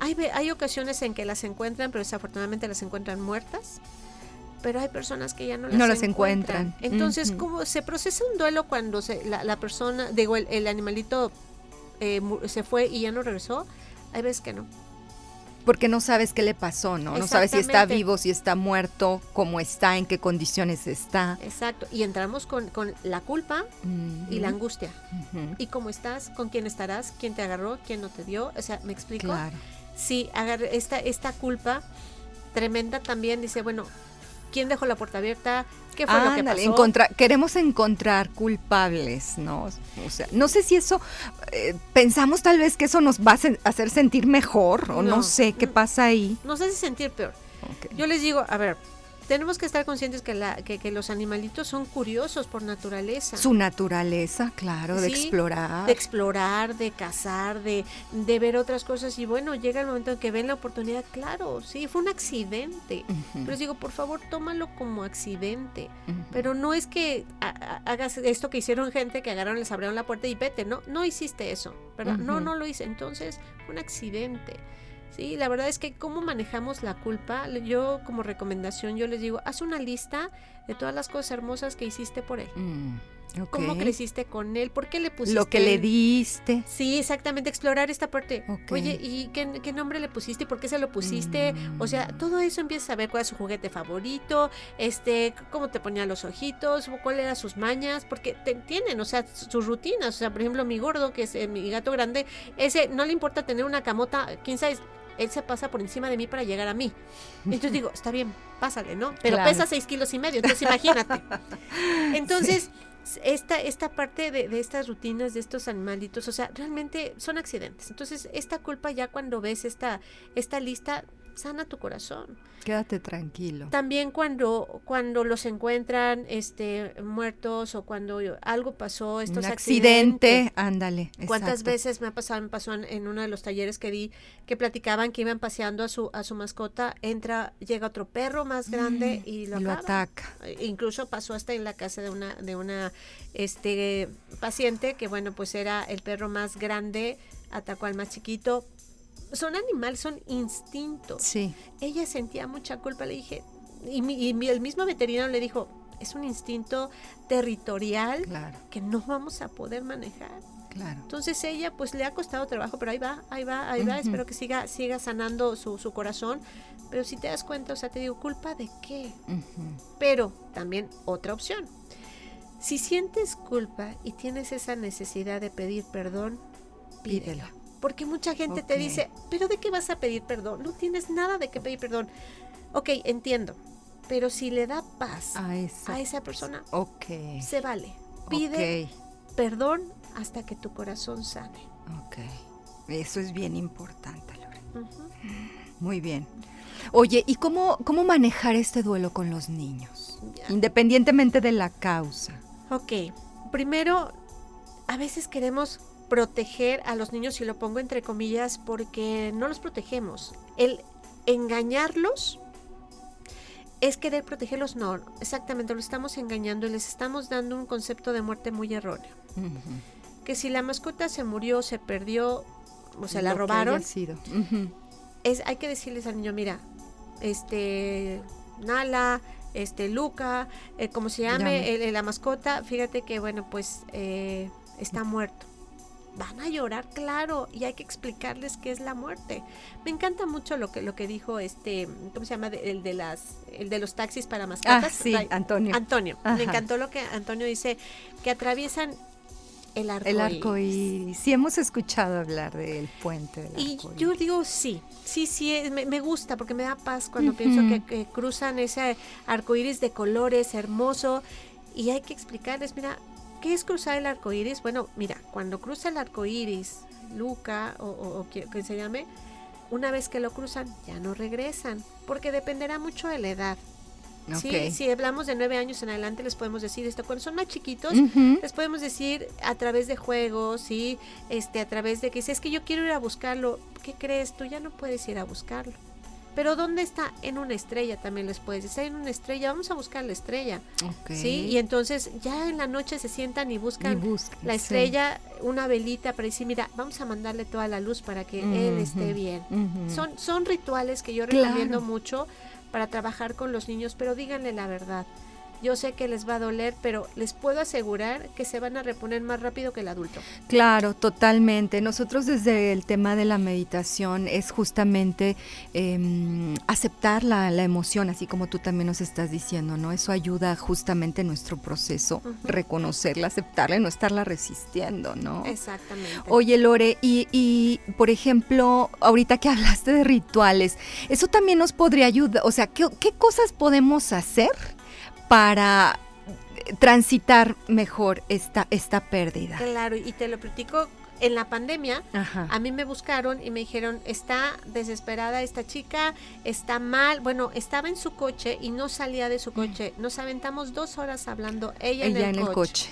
Hay, hay ocasiones en que las encuentran, pero desafortunadamente las encuentran muertas. Pero hay personas que ya no las, no las encuentran. Entonces, ¿cómo se procesa un duelo cuando se, la, persona, digo, el, animalito eh, se fue y ya no regresó? Hay veces que no. Porque no sabes qué le pasó, ¿no? No sabes si está vivo, si está muerto, cómo está, en qué condiciones está. Exacto. Y entramos con, la culpa y la angustia. ¿Y cómo estás? ¿Con quién estarás? ¿Quién te agarró? ¿Quién no te dio? O sea, ¿me explico? Claro sí, esta, esta culpa tremenda también dice, bueno, ¿quién dejó la puerta abierta? ¿Qué fue lo que pasó? queremos encontrar culpables, ¿no? O sea, no sé si eso, eh, pensamos tal vez que eso nos va a hacer sentir mejor, o no, sé qué pasa ahí. Nos hace sentir peor. Yo les digo, a ver, tenemos que estar conscientes que, la, que, los animalitos son curiosos por naturaleza. Su naturaleza, claro, de explorar. De explorar, de cazar, de, de, ver otras cosas. Y bueno, llega el momento en que ven la oportunidad, claro, sí, fue un accidente. Pero les digo, por favor, tómalo como accidente. Pero no es que hagas esto que hicieron gente que agarraron, les abrieron la puerta y vete, no, no hiciste eso, ¿verdad? No, no lo hice. Entonces, fue un accidente. Sí, la verdad es que cómo manejamos la culpa, yo como recomendación yo les digo, haz una lista de todas las cosas hermosas que hiciste por él. Mm. ¿Cómo creciste con él? ¿Por qué le pusiste? Lo que le diste. Sí, exactamente, explorar esta parte. Oye, ¿y qué, nombre le pusiste? ¿Por qué se lo pusiste? O sea, mm. todo eso empieza a saber cuál es su juguete favorito, este, cómo te ponía los ojitos, cuáles eran sus mañas, porque te, tienen, o sea, sus rutinas. O sea, por ejemplo, mi gordo, que es eh, mi gato grande, ese no le importa tener una camota, quién sabe, él se pasa por encima de mí para llegar a mí. Entonces digo, está bien, pásale, ¿no? Pero pesa seis kilos y medio, entonces imagínate. Entonces, esta, esta parte de, de, estas rutinas de estos animalitos, o sea, realmente son accidentes. Entonces, esta culpa ya cuando ves esta, esta lista, sana tu corazón. Quédate tranquilo. También cuando, cuando los encuentran este, muertos o cuando algo pasó, estos Un accidente, ándale. ¿Cuántas veces me ha pasado? Me pasó en, uno de los talleres que di que platicaban que iban paseando a su, a su mascota, entra, llega otro perro más grande mm, y lo, ataca. E incluso pasó hasta en la casa de una, de una este paciente que bueno pues era el perro más grande, atacó al más chiquito, son animales, son instintos. Sí. Ella sentía mucha culpa, le dije, y, el mismo veterinario le dijo, es un instinto territorial que no vamos a poder manejar. Claro. Entonces ella pues le ha costado trabajo, pero ahí va, ahí va, ahí va, espero que siga, siga sanando su, su, corazón. Pero si te das cuenta, o sea, te digo, ¿culpa de qué? Pero también otra opción. Si sientes culpa y tienes esa necesidad de pedir perdón, pídela. Porque mucha gente te dice, pero ¿de qué vas a pedir perdón? No tienes nada de qué pedir perdón. Ok, entiendo. Pero si le da paz a esa, persona, okay. se vale. Pide perdón hasta que tu corazón sane. Ok. Eso es bien importante, Lore. Muy bien. Oye, ¿y cómo, cómo manejar este duelo con los niños? Independientemente de la causa. Ok. Primero, a veces queremos proteger a los niños, y lo pongo entre comillas, porque no los protegemos. El engañarlos es querer protegerlos, no, exactamente, lo estamos engañando y les estamos dando un concepto de muerte muy erróneo. Que si la mascota se murió, se perdió, o se la robaron, sido. es, hay que decirles al niño, mira, este, Nala, este, Luca, eh, como se llame, la mascota, fíjate que, bueno, pues eh, está muerto van a llorar, claro, y hay que explicarles qué es la muerte. Me encanta mucho lo que lo que dijo este, ¿cómo se llama? el de las el de los taxis para mascotas. Ah, sí, Antonio. Antonio. Me encantó lo que Antonio dice que atraviesan el arco El arco iris. Sí, hemos escuchado hablar del puente del Y yo digo sí, sí, sí, me, gusta porque me da paz cuando pienso que, que, cruzan ese arco iris de colores hermoso y hay que explicarles, mira, ¿Qué es cruzar el arco iris? Bueno, mira, cuando cruza el arco iris, Luca o, o, que, se llame, una vez que lo cruzan, ya no regresan, porque dependerá mucho de la edad. ¿sí? Si hablamos de nueve años en adelante, les podemos decir esto. Cuando son más chiquitos, les podemos decir a través de juegos, ¿sí? este, a través de que si es que yo quiero ir a buscarlo, ¿qué crees? Tú ya no puedes ir a buscarlo. Pero ¿dónde está? En una estrella también les puedes decir. En una estrella, vamos a buscar la estrella. ¿Sí? Y entonces ya en la noche se sientan y buscan, la estrella, una velita para decir, mira, vamos a mandarle toda la luz para que él esté bien. son, son rituales que yo recomiendo mucho para trabajar con los niños, pero díganle la verdad. Yo sé que les va a doler, pero les puedo asegurar que se van a reponer más rápido que el adulto. Claro, totalmente. Nosotros desde el tema de la meditación es justamente em, aceptar la, emoción, así como tú también nos estás diciendo, ¿no? Eso ayuda justamente en nuestro proceso, reconocerla, aceptarla y no estarla resistiendo, ¿no? Exactamente. Oye, Lore, y, y por ejemplo, ahorita que hablaste de rituales, eso también nos podría ayudar, o sea, ¿qué, qué cosas podemos hacer? Para transitar mejor esta, esta pérdida. Claro, y te lo platico en la pandemia, a mí me buscaron y me dijeron, está desesperada esta chica, está mal. Bueno, estaba en su coche y no salía de su coche. Nos aventamos dos horas hablando ella, en, el, coche.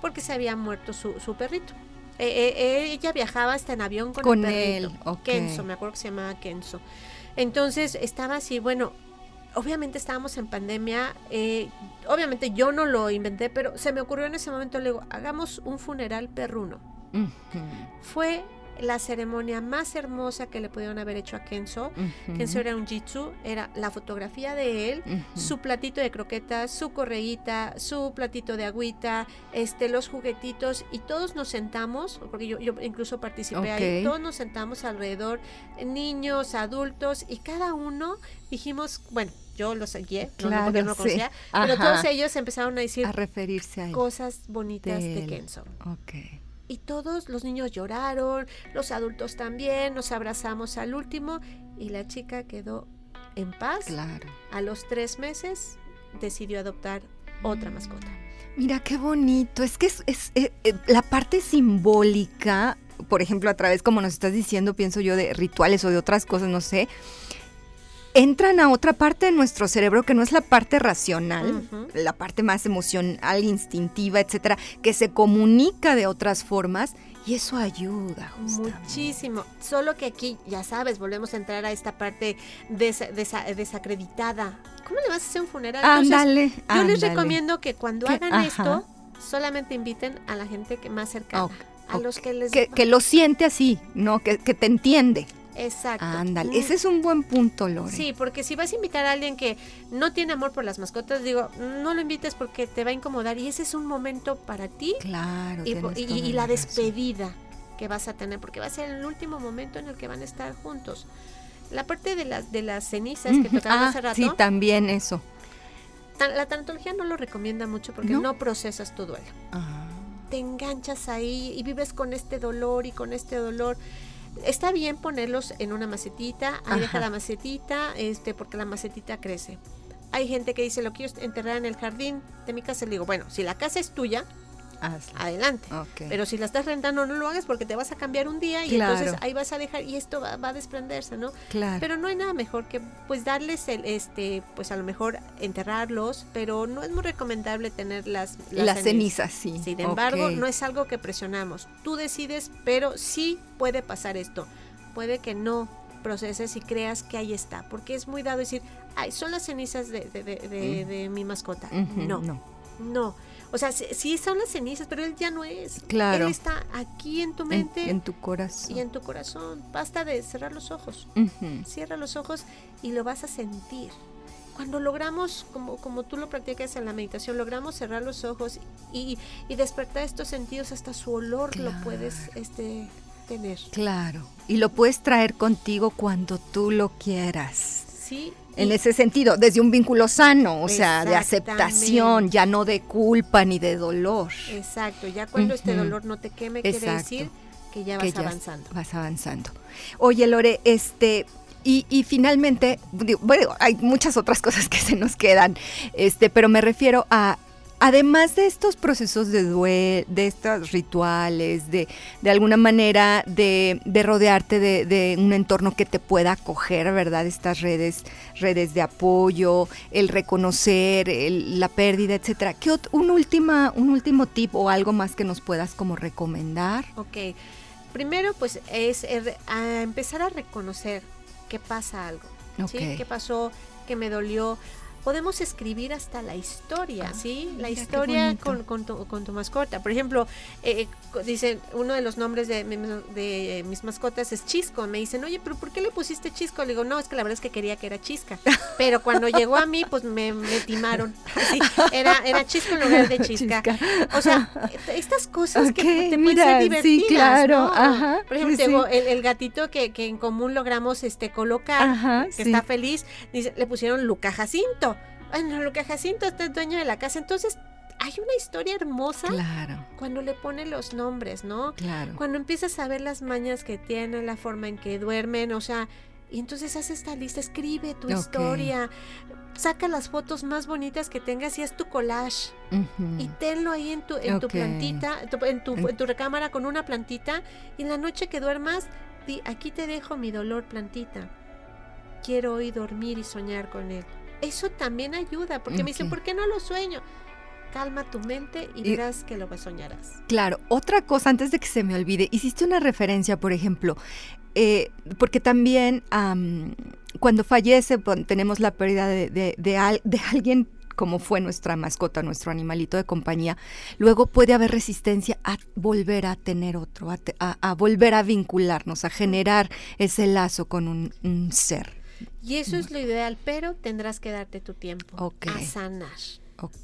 Porque se había muerto su, su perrito. Eh, eh, eh, ella viajaba hasta en avión con, el perrito. Kenzo, me acuerdo que se llamaba Kenzo. Entonces estaba así, bueno, obviamente estábamos en pandemia, eh, obviamente yo no lo inventé, pero se me ocurrió en ese momento, le digo, hagamos un funeral perruno. Fue la ceremonia más hermosa que le pudieron haber hecho a Kenzo. Kenzo era un jitsu, era la fotografía de él, su platito de croquetas, su correíta, su platito de agüita, este, los juguetitos y todos nos sentamos, porque yo, yo incluso participé ahí, todos nos sentamos alrededor, niños, adultos y cada uno dijimos, bueno, yo los guié, claro, no, porque no conocía, pero todos ellos empezaron a decir a referirse a cosas bonitas de, Kenzo. Okay. Y todos los niños lloraron, los adultos también, nos abrazamos al último y la chica quedó en paz. Claro. A los tres meses decidió adoptar otra mascota. Mira qué bonito. Es que es, eh, eh, la parte simbólica, por ejemplo, a través, como nos estás diciendo, pienso yo, de rituales o de otras cosas, no sé entran a otra parte de nuestro cerebro que no es la parte racional, la parte más emocional, instintiva, etcétera, que se comunica de otras formas y eso ayuda muchísimo. Solo que aquí, ya sabes, volvemos a entrar a esta parte desacreditada. ¿Cómo le vas a hacer un funeral? Ándale. Yo les recomiendo que cuando hagan esto, solamente inviten a la gente que más cercana. A los que les... Que, lo siente así, ¿no? Que, que te entiende. Exacto. Ándale, ese es un buen punto, Lore. Sí, porque si vas a invitar a alguien que no tiene amor por las mascotas, digo, no lo invites porque te va a incomodar y ese es un momento para ti. Claro. Y, la despedida que vas a tener, porque va a ser el último momento en el que van a estar juntos. La parte de las de las cenizas que tocaba ah, hace rato. Sí, también eso. La tanatología no lo recomienda mucho porque no, procesas tu duelo. Ah. Te enganchas ahí y vives con este dolor y con este dolor está bien ponerlos en una macetita, ahí deja la macetita, este, porque la macetita crece. Hay gente que dice, lo quiero enterrar en el jardín de mi casa. Le digo, bueno, si la casa es tuya, adelante. Pero si la estás rentando, no lo hagas porque te vas a cambiar un día y entonces ahí vas a dejar y esto va, a desprenderse, ¿no? Claro. Pero no hay nada mejor que pues darles el, este, pues a lo mejor enterrarlos, pero no es muy recomendable tener las, las, cenizas. sí. Sin embargo, no es algo que presionamos. Tú decides, pero sí puede pasar esto. Puede que no proceses y creas que ahí está, porque es muy dado decir, ay, son las cenizas de, de, mi mascota. no, no, no. O sea, sí, son las cenizas, pero él ya no es. Claro. Él está aquí en tu mente. En, tu corazón. Y en tu corazón. Basta de cerrar los ojos. Cierra los ojos y lo vas a sentir. Cuando logramos, como, como tú lo practicas en la meditación, logramos cerrar los ojos y, y despertar estos sentidos, hasta su olor lo puedes este, tener. Claro. Y lo puedes traer contigo cuando tú lo quieras. Sí, en ese sentido, desde un vínculo sano, o sea, de aceptación, ya no de culpa ni de dolor. Exacto, ya cuando este dolor no te queme, quiere decir que ya vas avanzando. Vas avanzando. Oye, Lore, este, y, y, finalmente, bueno, hay muchas otras cosas que se nos quedan, este, pero me refiero a además de estos procesos de duelo, de estos rituales, de, de alguna manera de, rodearte de, un entorno que te pueda acoger, ¿verdad? Estas redes, redes de apoyo, el reconocer la pérdida, etcétera. ¿Qué un, última, un último tip o algo más que nos puedas como recomendar? Ok. Primero, pues, es empezar a reconocer que pasa algo. ¿sí? ¿Qué pasó? ¿Qué me dolió? Podemos escribir hasta la historia, ah, ¿sí? La historia con, con, tu, con, tu, mascota. Por ejemplo, eh, dicen, uno de los nombres de, de, mis mascotas es Chisco. Me dicen, oye, pero ¿por qué le pusiste Chisco? Le digo, no, es que la verdad es que quería que era Chisca. Pero cuando llegó a mí, pues me, timaron. era, era Chisco en lugar de Chisca. O sea, estas cosas que te pueden ser divertidas, sí, claro. Por ejemplo, el, gatito que, que, en común logramos este colocar, que está feliz, dice, le pusieron Luca Jacinto bueno, lo que Jacinto está es dueño de la casa. Entonces, hay una historia hermosa claro. cuando le pone los nombres, ¿no? Claro. Cuando empiezas a ver las mañas que tiene, la forma en que duermen, o sea, y entonces haz esta lista, escribe tu historia, saca las fotos más bonitas que tengas y haz tu collage. Y tenlo ahí en tu, en tu plantita, en tu, en tu recámara con una plantita. Y en la noche que duermas, di, aquí te dejo mi dolor plantita. Quiero hoy dormir y soñar con él eso también ayuda, porque me dicen, ¿por qué no lo sueño? Calma tu mente y, verás que lo soñarás. Claro, otra cosa antes de que se me olvide, hiciste una referencia, por ejemplo, eh, porque también cuando fallece tenemos la pérdida de, de, alguien como fue nuestra mascota, nuestro animalito de compañía, luego puede haber resistencia a volver a tener otro, a, volver a vincularnos, a generar ese lazo con un ser. Y eso es lo ideal, pero tendrás que darte tu tiempo a sanar.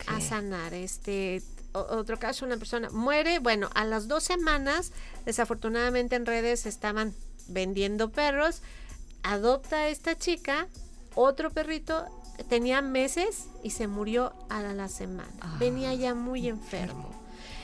A sanar. Este, otro caso, una persona muere, bueno, a las dos semanas, desafortunadamente en redes estaban vendiendo perros, adopta a esta chica, otro perrito, tenía meses y se murió a la semana. Venía ya muy enfermo.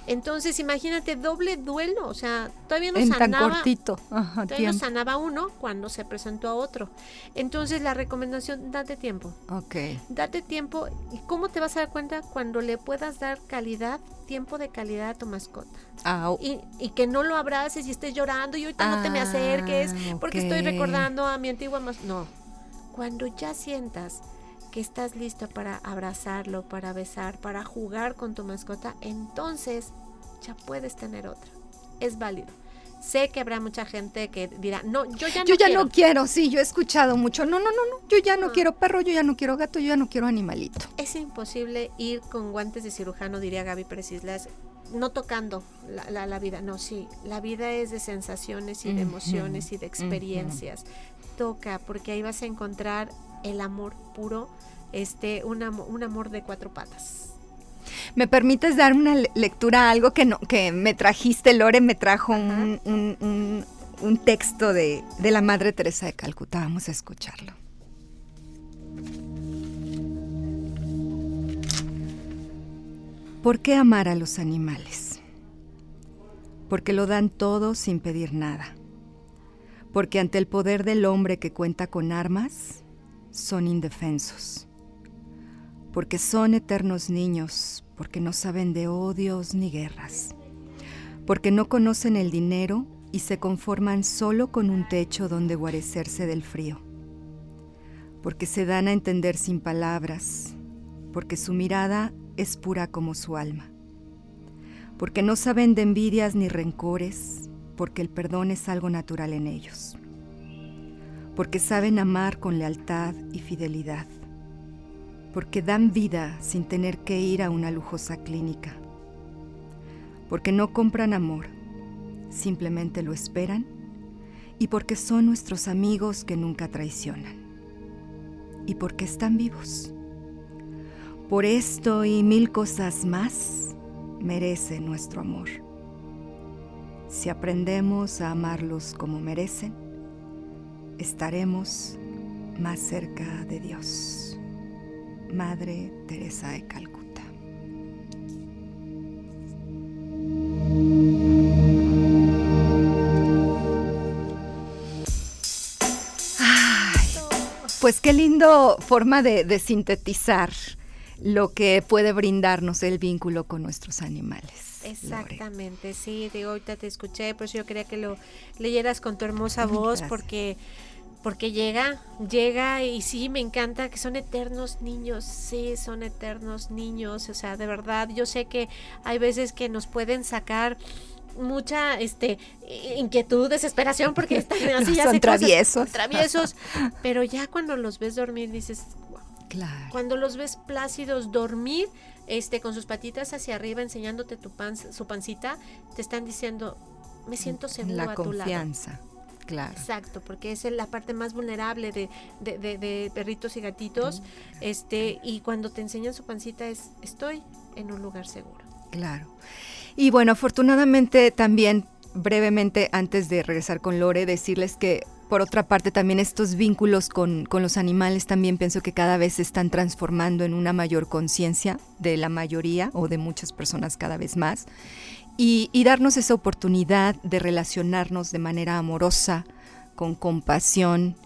Entonces, imagínate, doble duelo, o sea, todavía no sanaba. todavía no sanaba uno cuando se presentó a otro. Entonces, la recomendación, date tiempo. Ok. Date tiempo. ¿Y cómo te vas a dar cuenta? Cuando le puedas dar calidad, tiempo de calidad a tu mascota. Ah, y, y, que no lo abraces y estés llorando y ahorita no te me acerques ah, porque estoy recordando a mi antigua mascota. No. Cuando ya sientas que estás listo para abrazarlo, para besar, para jugar con tu mascota, entonces ya puedes tener otra. Es válido. Sé que habrá mucha gente que dirá, no, yo ya no Yo ya no quiero, sí, yo he escuchado mucho, no, no, no, no, yo ya no, quiero perro, yo ya no quiero gato, yo ya no quiero animalito. Es imposible ir con guantes de cirujano, diría Gaby Pérez Islas, no tocando la, la, vida, no, sí, la vida es de sensaciones y de emociones y de experiencias. Toca, porque ahí vas a encontrar el amor puro, este, un, un amor de cuatro patas. ¿Me permites dar una lectura a algo que, no, que me trajiste, Lore? Me trajo un, un, un, texto de, de la Madre Teresa de Calcuta. Vamos a escucharlo. ¿Por qué amar a los animales? Porque lo dan todo sin pedir nada. Porque ante el poder del hombre que cuenta con armas, son indefensos, porque son eternos niños, porque no saben de odios ni guerras, porque no conocen el dinero y se conforman solo con un techo donde guarecerse del frío, porque se dan a entender sin palabras, porque su mirada es pura como su alma, porque no saben de envidias ni rencores, porque el perdón es algo natural en ellos porque saben amar con lealtad y fidelidad, porque dan vida sin tener que ir a una lujosa clínica, porque no compran amor, simplemente lo esperan y porque son nuestros amigos que nunca traicionan y porque están vivos. Por esto y mil cosas más merece nuestro amor. Si aprendemos a amarlos como merecen, estaremos más cerca de Dios. Madre Teresa de Calcuta. pues qué lindo forma de, sintetizar lo que puede brindarnos el vínculo con nuestros animales. Exactamente, sí, de ahorita te escuché, por eso yo quería que lo leyeras con tu hermosa voz, porque porque llega, llega y sí, me encanta que son eternos niños, sí, son eternos niños, o sea, de verdad, yo sé que hay veces que nos pueden sacar mucha este inquietud, desesperación porque están así son traviesos. traviesos, pero ya cuando los ves dormir dices, Claro. Cuando los ves plácidos dormir, este con sus patitas hacia arriba enseñándote tu pan, su pancita, te están diciendo, me siento seguro la a tu confianza. Claro. Exacto, porque es la parte más vulnerable de, de, de, perritos y gatitos. Este, y cuando te enseñan su pancita es estoy en un lugar seguro. Claro. Y bueno, afortunadamente también brevemente antes de regresar con Lore, decirles que por otra parte también estos vínculos con, los animales también pienso que cada vez se están transformando en una mayor conciencia de la mayoría o de muchas personas cada vez más. Y darnos esa oportunidad de relacionarnos de manera amorosa, con compasión,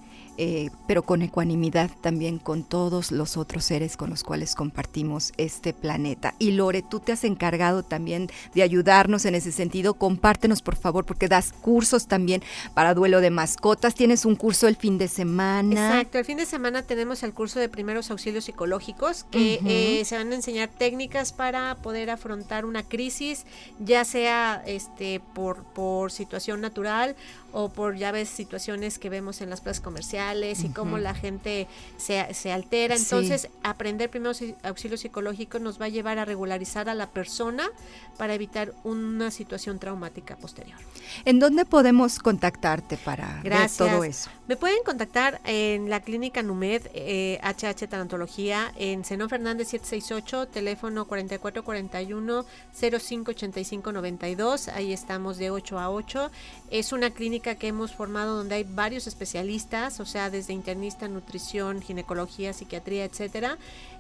eh, pero con ecuanimidad también con todos los otros seres con los cuales compartimos este planeta. Y Lore, tú te has encargado también de ayudarnos en ese sentido. Compártenos, por favor, porque das cursos también para duelo de mascotas. Tienes un curso el fin de semana. Exacto, el fin de semana tenemos el curso de primeros auxilios psicológicos que eh, se van a enseñar técnicas para poder afrontar una crisis, ya sea este por, por situación natural o por ya ves situaciones que vemos en las plazas comerciales y cómo la gente se, se altera. Entonces, aprender primeros auxilios psicológicos nos va a llevar a regularizar a la persona para evitar una situación traumática posterior. ¿En dónde podemos contactarte para ver todo eso? Me pueden contactar en la clínica NUMED, eh, HH Tanatología, en Zenón Fernández 768, teléfono 4441 058592. Ahí estamos de 8 a 8. Es una clínica que hemos formado donde hay varios especialistas, o sea, desde internista, nutrición, ginecología, psiquiatría, etcétera.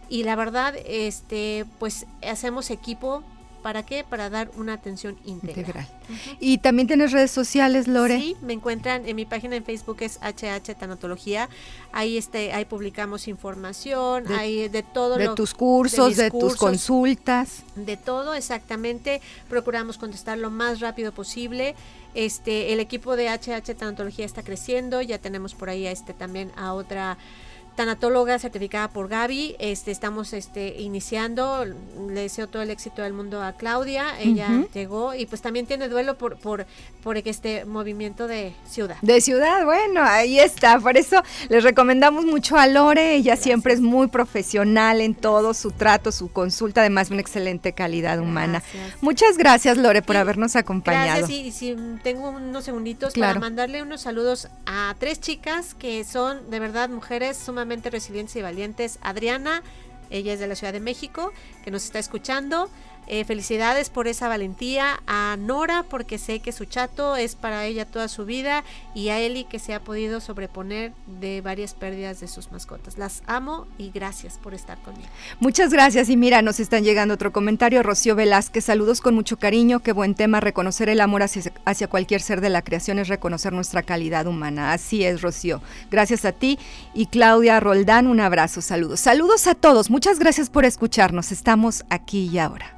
Y la verdad, este, pues hacemos equipo ¿Para qué? Para dar una atención integral. Y también tienes redes sociales, Lore. Sí, me encuentran en mi página en Facebook es HH Tanatología. Ahí este, ahí publicamos información, de, hay de todo de tus cursos, de, tus consultas, de todo exactamente. Procuramos contestar lo más rápido posible. Este, el equipo de HH Tanatología está creciendo, ya tenemos por ahí este también a otra tanatóloga certificada por Gaby. Este, estamos este, iniciando. Le deseo todo el éxito del mundo a Claudia. Ella llegó y pues también tiene duelo por, por, por este movimiento de ciudad. De ciudad, bueno, ahí está. Por eso les recomendamos mucho a Lore. Ella siempre es muy profesional en todo su trato, su consulta, además una excelente calidad humana. Muchas gracias, Lore, por habernos acompañado. Gracias, y, si tengo unos segunditos para mandarle unos saludos a tres chicas que son de verdad mujeres resilientes y valientes. Adriana, ella es de la Ciudad de México, que nos está escuchando. Eh, felicidades por esa valentía. A Nora, porque sé que su chato es para ella toda su vida. Y a Eli, que se ha podido sobreponer de varias pérdidas de sus mascotas. Las amo y gracias por estar conmigo. Muchas gracias. Y mira, nos están llegando otro comentario. Rocío Velázquez, saludos con mucho cariño. Qué buen tema. Reconocer el amor hacia, hacia cualquier ser de la creación es reconocer nuestra calidad humana. Así es, Rocío. Gracias a ti. Y Claudia Roldán, un abrazo. Saludos. Saludos a todos. Muchas gracias por escucharnos. Estamos aquí y ahora.